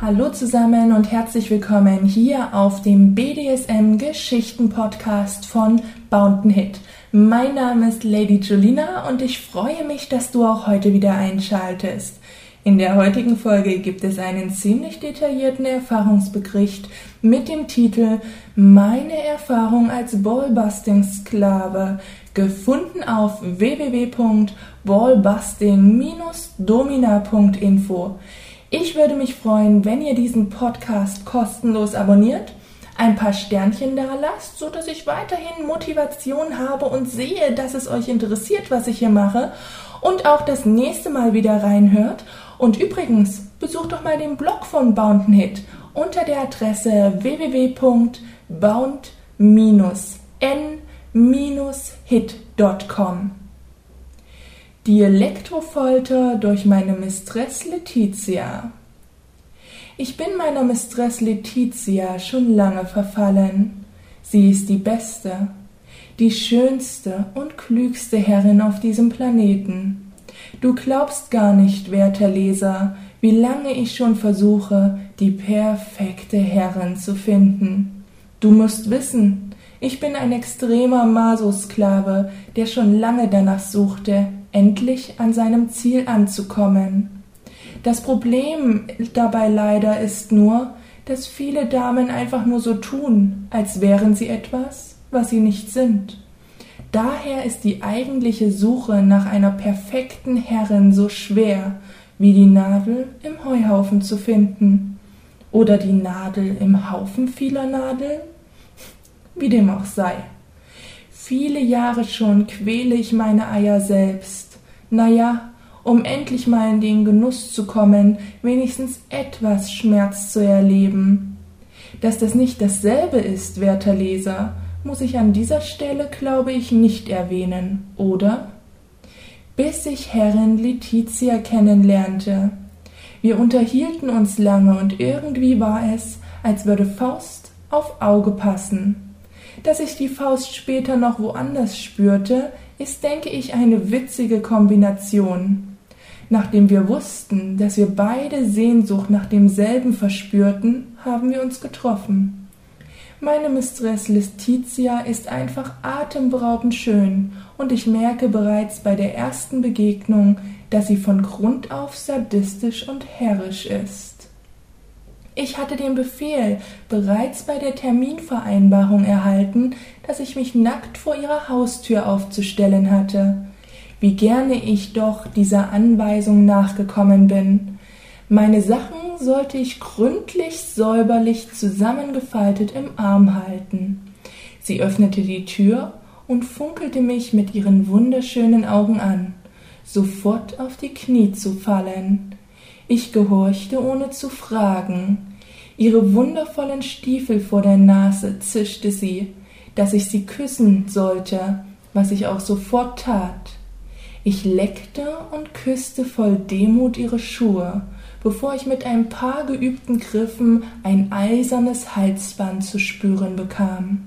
Hallo zusammen und herzlich willkommen hier auf dem BDSM Geschichten Podcast von Bountain Hit. Mein Name ist Lady Julina und ich freue mich, dass du auch heute wieder einschaltest. In der heutigen Folge gibt es einen ziemlich detaillierten Erfahrungsbericht mit dem Titel Meine Erfahrung als Ballbusting-Sklave, gefunden auf www.ballbusting-domina.info. Ich würde mich freuen, wenn ihr diesen Podcast kostenlos abonniert, ein paar Sternchen da lasst, so dass ich weiterhin Motivation habe und sehe, dass es euch interessiert, was ich hier mache und auch das nächste Mal wieder reinhört. Und übrigens, besucht doch mal den Blog von Hit unter der Adresse www.bound-n-hit.com. Die Elektrofolter durch meine Mistress Letizia. Ich bin meiner Mistress Letizia schon lange verfallen. Sie ist die beste, die schönste und klügste Herrin auf diesem Planeten. Du glaubst gar nicht, werter Leser, wie lange ich schon versuche, die perfekte Herrin zu finden. Du musst wissen, ich bin ein extremer Masosklave, der schon lange danach suchte, endlich an seinem Ziel anzukommen. Das Problem dabei leider ist nur, dass viele Damen einfach nur so tun, als wären sie etwas, was sie nicht sind. Daher ist die eigentliche Suche nach einer perfekten Herrin so schwer, wie die Nadel im Heuhaufen zu finden. Oder die Nadel im Haufen vieler Nadeln? Wie dem auch sei. Viele Jahre schon quäle ich meine Eier selbst. Na ja, um endlich mal in den Genuss zu kommen, wenigstens etwas Schmerz zu erleben. Dass das nicht dasselbe ist, werter Leser, muss ich an dieser Stelle, glaube ich, nicht erwähnen, oder? Bis ich Herrin Letizia kennenlernte. Wir unterhielten uns lange und irgendwie war es, als würde Faust auf Auge passen. Dass ich die Faust später noch woanders spürte, ist, denke ich, eine witzige Kombination. Nachdem wir wussten, dass wir beide Sehnsucht nach demselben verspürten, haben wir uns getroffen. Meine Mistress Letizia ist einfach atemberaubend schön, und ich merke bereits bei der ersten Begegnung, dass sie von Grund auf sadistisch und herrisch ist. Ich hatte den Befehl bereits bei der Terminvereinbarung erhalten, dass ich mich nackt vor ihrer Haustür aufzustellen hatte. Wie gerne ich doch dieser Anweisung nachgekommen bin. Meine Sachen sollte ich gründlich säuberlich zusammengefaltet im Arm halten. Sie öffnete die Tür und funkelte mich mit ihren wunderschönen Augen an, sofort auf die Knie zu fallen. Ich gehorchte ohne zu fragen. Ihre wundervollen Stiefel vor der Nase zischte sie, dass ich sie küssen sollte, was ich auch sofort tat. Ich leckte und küsste voll Demut ihre Schuhe bevor ich mit ein paar geübten Griffen ein eisernes Halsband zu spüren bekam.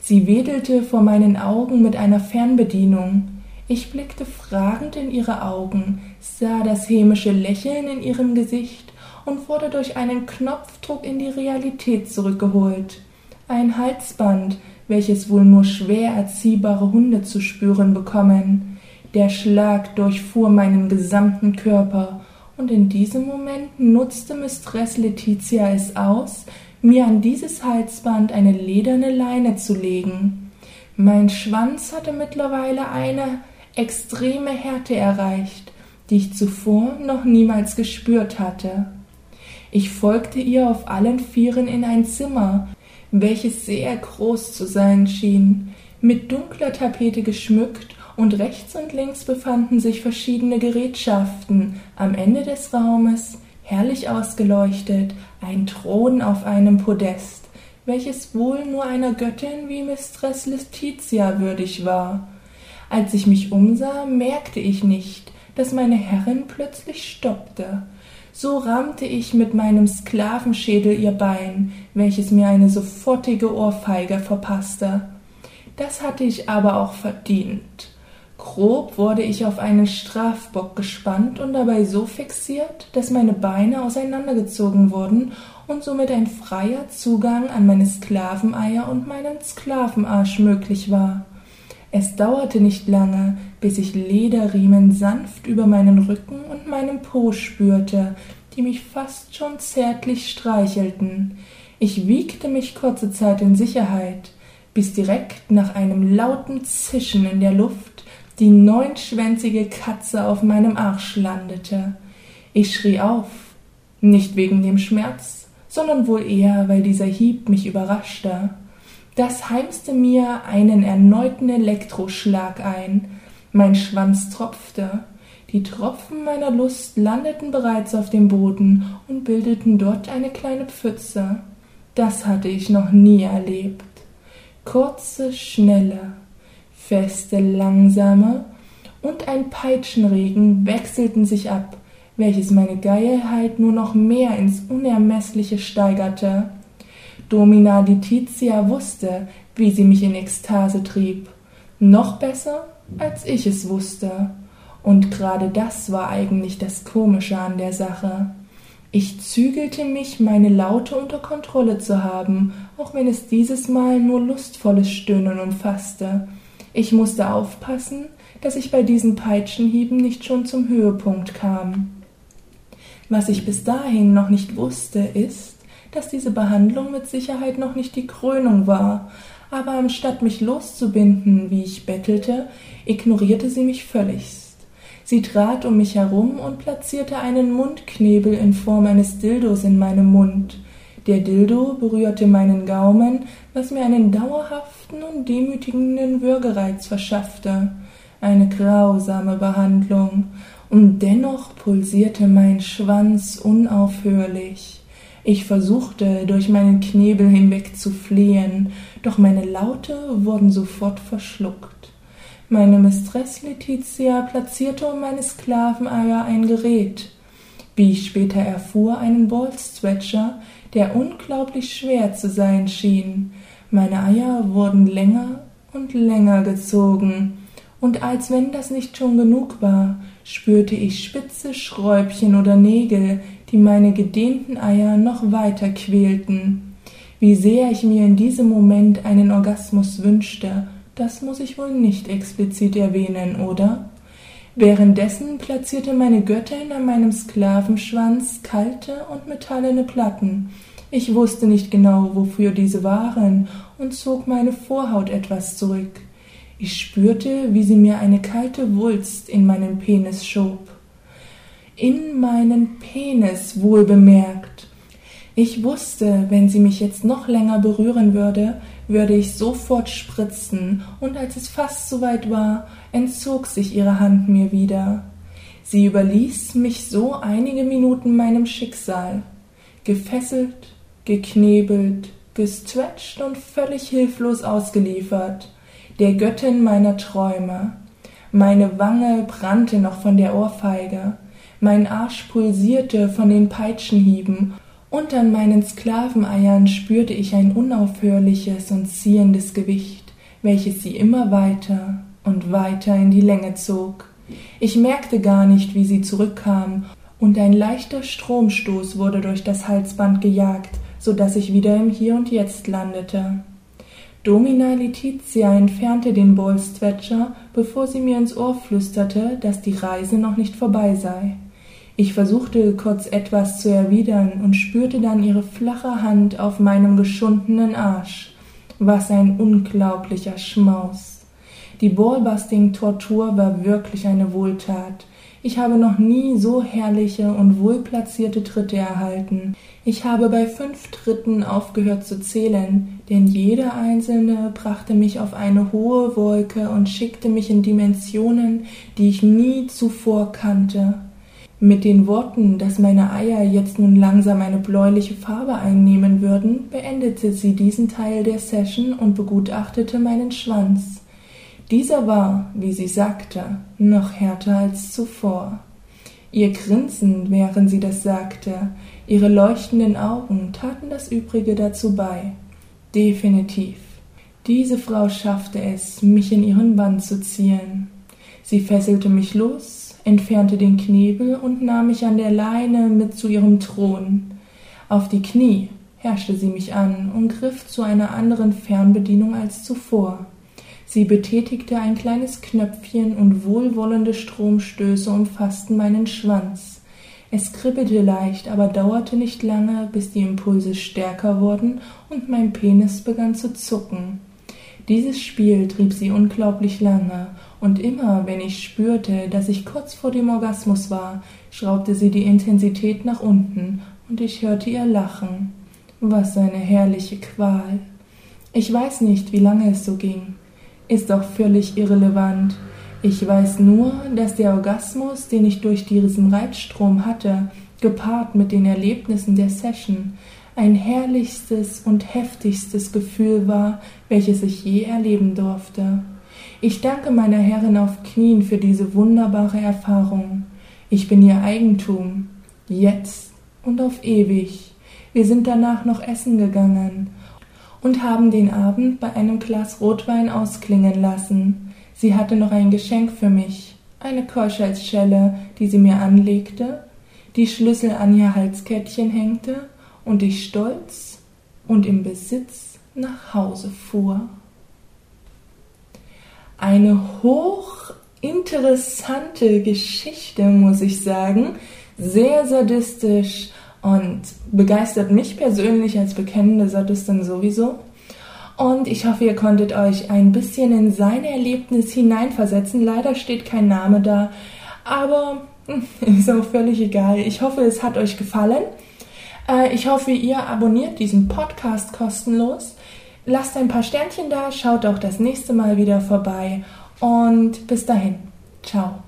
Sie wedelte vor meinen Augen mit einer Fernbedienung. Ich blickte fragend in ihre Augen, sah das hämische Lächeln in ihrem Gesicht und wurde durch einen Knopfdruck in die Realität zurückgeholt. Ein Halsband, welches wohl nur schwer erziehbare Hunde zu spüren bekommen. Der Schlag durchfuhr meinen gesamten Körper und in diesem Moment nutzte Mistress Letizia es aus, mir an dieses Halsband eine lederne Leine zu legen. Mein Schwanz hatte mittlerweile eine extreme Härte erreicht, die ich zuvor noch niemals gespürt hatte. Ich folgte ihr auf allen Vieren in ein Zimmer, welches sehr groß zu sein schien, mit dunkler Tapete geschmückt und rechts und links befanden sich verschiedene Gerätschaften. Am Ende des Raumes, herrlich ausgeleuchtet, ein Thron auf einem Podest, welches wohl nur einer Göttin wie Mistress Letizia würdig war. Als ich mich umsah, merkte ich nicht, dass meine Herrin plötzlich stoppte. So rammte ich mit meinem Sklavenschädel ihr Bein, welches mir eine sofortige Ohrfeige verpasste. Das hatte ich aber auch verdient. Grob wurde ich auf einen Strafbock gespannt und dabei so fixiert, dass meine Beine auseinandergezogen wurden und somit ein freier Zugang an meine Sklaveneier und meinen Sklavenarsch möglich war. Es dauerte nicht lange, bis ich Lederriemen sanft über meinen Rücken und meinen Po spürte, die mich fast schon zärtlich streichelten. Ich wiegte mich kurze Zeit in Sicherheit, bis direkt nach einem lauten Zischen in der Luft die neunschwänzige Katze auf meinem Arsch landete. Ich schrie auf, nicht wegen dem Schmerz, sondern wohl eher, weil dieser Hieb mich überraschte. Das heimste mir einen erneuten Elektroschlag ein, mein Schwanz tropfte, die Tropfen meiner Lust landeten bereits auf dem Boden und bildeten dort eine kleine Pfütze. Das hatte ich noch nie erlebt. Kurze, schnelle, feste, langsame und ein Peitschenregen wechselten sich ab, welches meine Geilheit nur noch mehr ins Unermessliche steigerte. Domina Letizia wusste, wie sie mich in Ekstase trieb. Noch besser, als ich es wusste. Und gerade das war eigentlich das Komische an der Sache. Ich zügelte mich, meine Laute unter Kontrolle zu haben, auch wenn es dieses Mal nur lustvolles Stöhnen umfasste. Ich musste aufpassen, dass ich bei diesen Peitschenhieben nicht schon zum Höhepunkt kam. Was ich bis dahin noch nicht wusste, ist, dass diese Behandlung mit Sicherheit noch nicht die Krönung war, aber anstatt mich loszubinden, wie ich bettelte, ignorierte sie mich völligst. Sie trat um mich herum und platzierte einen Mundknebel in Form eines Dildos in meinem Mund. Der Dildo berührte meinen Gaumen, was mir einen dauerhaften und demütigenden Würgereiz verschaffte. Eine grausame Behandlung, und dennoch pulsierte mein Schwanz unaufhörlich. Ich versuchte, durch meinen Knebel hinweg zu fliehen, doch meine Laute wurden sofort verschluckt. Meine Mistress Letizia platzierte um meine Sklaveneier ein Gerät, wie ich später erfuhr, einen Ballstretcher, der unglaublich schwer zu sein schien. Meine Eier wurden länger und länger gezogen, und als wenn das nicht schon genug war, spürte ich spitze Schräubchen oder Nägel, die meine gedehnten Eier noch weiter quälten. Wie sehr ich mir in diesem Moment einen Orgasmus wünschte das muss ich wohl nicht explizit erwähnen, oder? Währenddessen platzierte meine Göttin an meinem Sklavenschwanz kalte und metallene Platten. Ich wusste nicht genau, wofür diese waren, und zog meine Vorhaut etwas zurück. Ich spürte, wie sie mir eine kalte Wulst in meinen Penis schob. In meinen Penis wohl bemerkt. Ich wusste, wenn sie mich jetzt noch länger berühren würde, würde ich sofort spritzen, und als es fast soweit war, entzog sich ihre Hand mir wieder. Sie überließ mich so einige Minuten meinem Schicksal, gefesselt, geknebelt, gestretcht und völlig hilflos ausgeliefert, der Göttin meiner Träume. Meine Wange brannte noch von der Ohrfeige, mein Arsch pulsierte von den Peitschenhieben und an meinen Sklaveneiern spürte ich ein unaufhörliches und ziehendes Gewicht, welches sie immer weiter und weiter in die Länge zog. Ich merkte gar nicht, wie sie zurückkam, und ein leichter Stromstoß wurde durch das Halsband gejagt, so dass ich wieder im Hier und Jetzt landete. Domina Letizia entfernte den Bolstwetscher, bevor sie mir ins Ohr flüsterte, dass die Reise noch nicht vorbei sei. Ich versuchte kurz etwas zu erwidern und spürte dann ihre flache Hand auf meinem geschundenen Arsch. Was ein unglaublicher Schmaus. Die Ballbusting-Tortur war wirklich eine Wohltat. Ich habe noch nie so herrliche und wohlplatzierte Tritte erhalten. Ich habe bei fünf Tritten aufgehört zu zählen, denn jeder einzelne brachte mich auf eine hohe Wolke und schickte mich in Dimensionen, die ich nie zuvor kannte. Mit den Worten, dass meine Eier jetzt nun langsam eine bläuliche Farbe einnehmen würden, beendete sie diesen Teil der Session und begutachtete meinen Schwanz. Dieser war, wie sie sagte, noch härter als zuvor. Ihr Grinsen, während sie das sagte, ihre leuchtenden Augen taten das Übrige dazu bei. Definitiv. Diese Frau schaffte es, mich in ihren Bann zu ziehen. Sie fesselte mich los, entfernte den Knebel und nahm mich an der Leine mit zu ihrem Thron. Auf die Knie herrschte sie mich an und griff zu einer anderen Fernbedienung als zuvor. Sie betätigte ein kleines Knöpfchen und wohlwollende Stromstöße umfassten meinen Schwanz. Es kribbelte leicht, aber dauerte nicht lange, bis die Impulse stärker wurden und mein Penis begann zu zucken. Dieses Spiel trieb sie unglaublich lange, und immer wenn ich spürte, dass ich kurz vor dem Orgasmus war, schraubte sie die Intensität nach unten, und ich hörte ihr lachen. Was eine herrliche Qual. Ich weiß nicht, wie lange es so ging. Ist doch völlig irrelevant. Ich weiß nur, dass der Orgasmus, den ich durch diesen Reizstrom hatte, gepaart mit den Erlebnissen der Session, ein herrlichstes und heftigstes Gefühl war, welches ich je erleben durfte. Ich danke meiner Herrin auf Knien für diese wunderbare Erfahrung. Ich bin ihr Eigentum, jetzt und auf ewig. Wir sind danach noch essen gegangen und haben den Abend bei einem Glas Rotwein ausklingen lassen. Sie hatte noch ein Geschenk für mich, eine Korschalsschelle, die sie mir anlegte, die Schlüssel an ihr Halskettchen hängte und ich stolz und im Besitz nach Hause fuhr. Eine hochinteressante Geschichte, muss ich sagen, sehr sadistisch und begeistert mich persönlich als bekennende Sadistin sowieso. Und ich hoffe, ihr konntet euch ein bisschen in sein Erlebnis hineinversetzen. Leider steht kein Name da, aber ist auch völlig egal. Ich hoffe, es hat euch gefallen. Äh, ich hoffe, ihr abonniert diesen Podcast kostenlos. Lasst ein paar Sternchen da, schaut auch das nächste Mal wieder vorbei und bis dahin. Ciao.